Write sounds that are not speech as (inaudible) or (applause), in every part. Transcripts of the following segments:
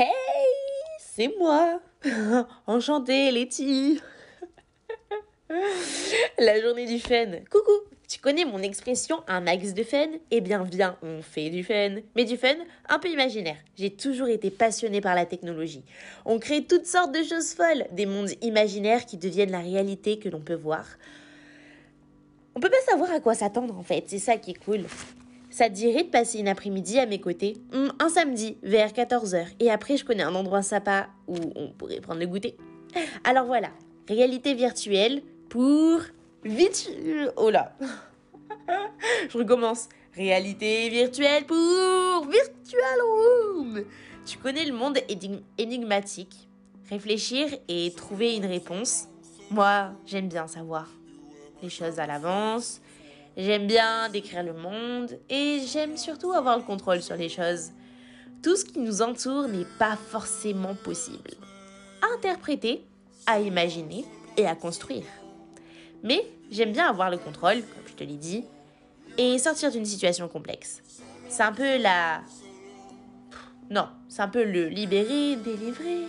Hey, c'est moi. (laughs) Enchantée, Letty. (laughs) La journée du fun. Coucou. Tu connais mon expression un max de fun? Eh bien, viens, on fait du fun. Mais du fun un peu imaginaire. J'ai toujours été passionnée par la technologie. On crée toutes sortes de choses folles, des mondes imaginaires qui deviennent la réalité que l'on peut voir. On peut pas savoir à quoi s'attendre en fait, c'est ça qui est cool. Ça te dirait de passer une après-midi à mes côtés? Hmm, Un samedi, vers 14h. Et après, je connais un endroit sympa où on pourrait prendre le goûter. Alors voilà, réalité virtuelle pour... Vite Oh là (laughs) Je recommence. Réalité virtuelle pour Virtual Room Tu connais le monde énig- énigmatique? Réfléchir et trouver une réponse. Moi, j'aime bien savoir les choses à l'avance. J'aime bien décrire le monde et j'aime surtout avoir le contrôle sur les choses. Tout ce qui nous entoure n'est pas forcément possible. Interpréter, à imaginer et à construire. Mais j'aime bien avoir le contrôle, comme je te l'ai dit, et sortir d'une situation complexe. C'est un peu la... Non, c'est un peu le libérer, délivrer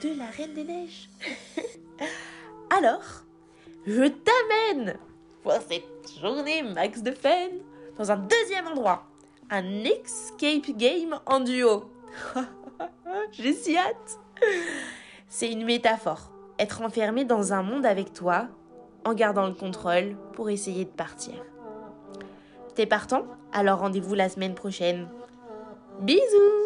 de la Reine des Neiges. (laughs) Alors, je t'amène pour cette journée max de fun dans un deuxième endroit. Un escape game en duo. (laughs) J'ai si hâte. C'est une métaphore. Être enfermé dans un monde avec toi en gardant le contrôle pour essayer de partir. T'es partant? Alors rendez-vous la semaine prochaine. Bisous